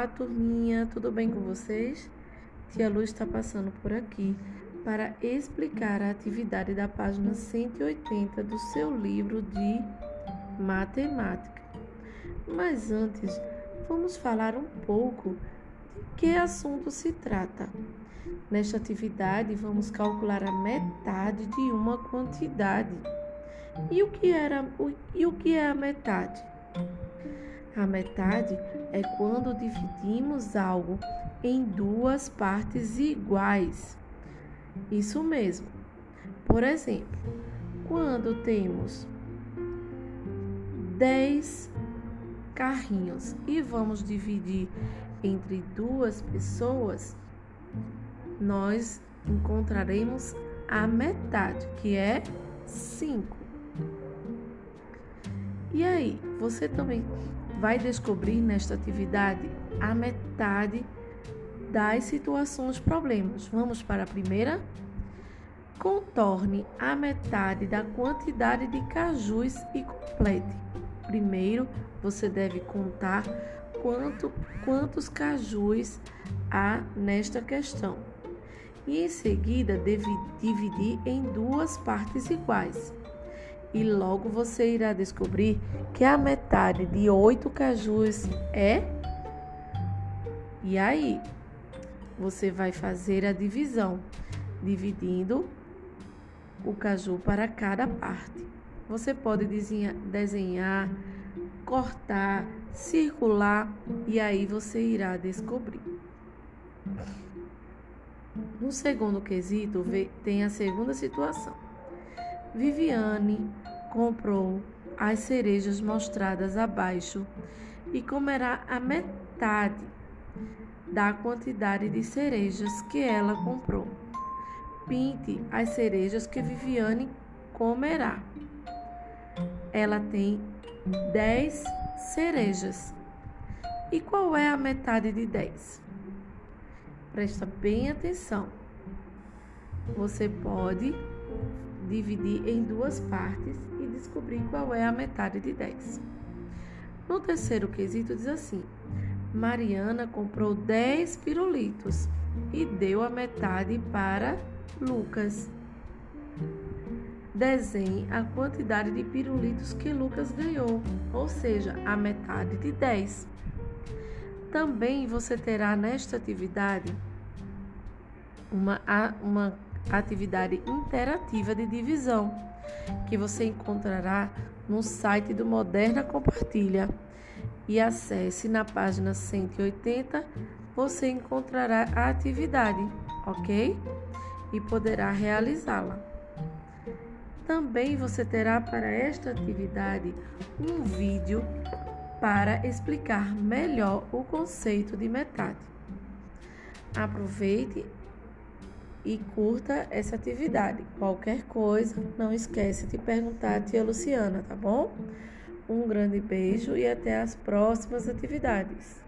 Olá, turminha, tudo bem com vocês? Tia Lu está passando por aqui para explicar a atividade da página 180 do seu livro de matemática. Mas antes, vamos falar um pouco de que assunto se trata. Nesta atividade, vamos calcular a metade de uma quantidade. E o que, era, e o que é a metade? A metade é quando dividimos algo em duas partes iguais. Isso mesmo. Por exemplo, quando temos 10 carrinhos e vamos dividir entre duas pessoas, nós encontraremos a metade, que é 5. E aí, você também vai descobrir nesta atividade a metade das situações problemas. Vamos para a primeira? Contorne a metade da quantidade de cajus e complete. Primeiro, você deve contar quanto, quantos cajus há nesta questão. E em seguida, deve dividir em duas partes iguais e logo você irá descobrir que a metade de oito cajus é. E aí, você vai fazer a divisão, dividindo o caju para cada parte. Você pode desenhar, cortar, circular e aí você irá descobrir. No segundo quesito, tem a segunda situação. Viviane comprou as cerejas mostradas abaixo e comerá a metade da quantidade de cerejas que ela comprou. Pinte as cerejas que Viviane comerá. Ela tem 10 cerejas. E qual é a metade de 10? Presta bem atenção. Você pode dividir em duas partes e descobrir qual é a metade de 10. No terceiro quesito diz assim: Mariana comprou 10 pirulitos e deu a metade para Lucas. Desenhe a quantidade de pirulitos que Lucas ganhou, ou seja, a metade de 10. Também você terá nesta atividade uma, uma atividade interativa de divisão, que você encontrará no site do Moderna Compartilha. E acesse na página 180, você encontrará a atividade, ok? E poderá realizá-la. Também você terá para esta atividade um vídeo para explicar melhor o conceito de metade. Aproveite e curta essa atividade. Qualquer coisa, não esquece de perguntar a tia Luciana, tá bom? Um grande beijo e até as próximas atividades.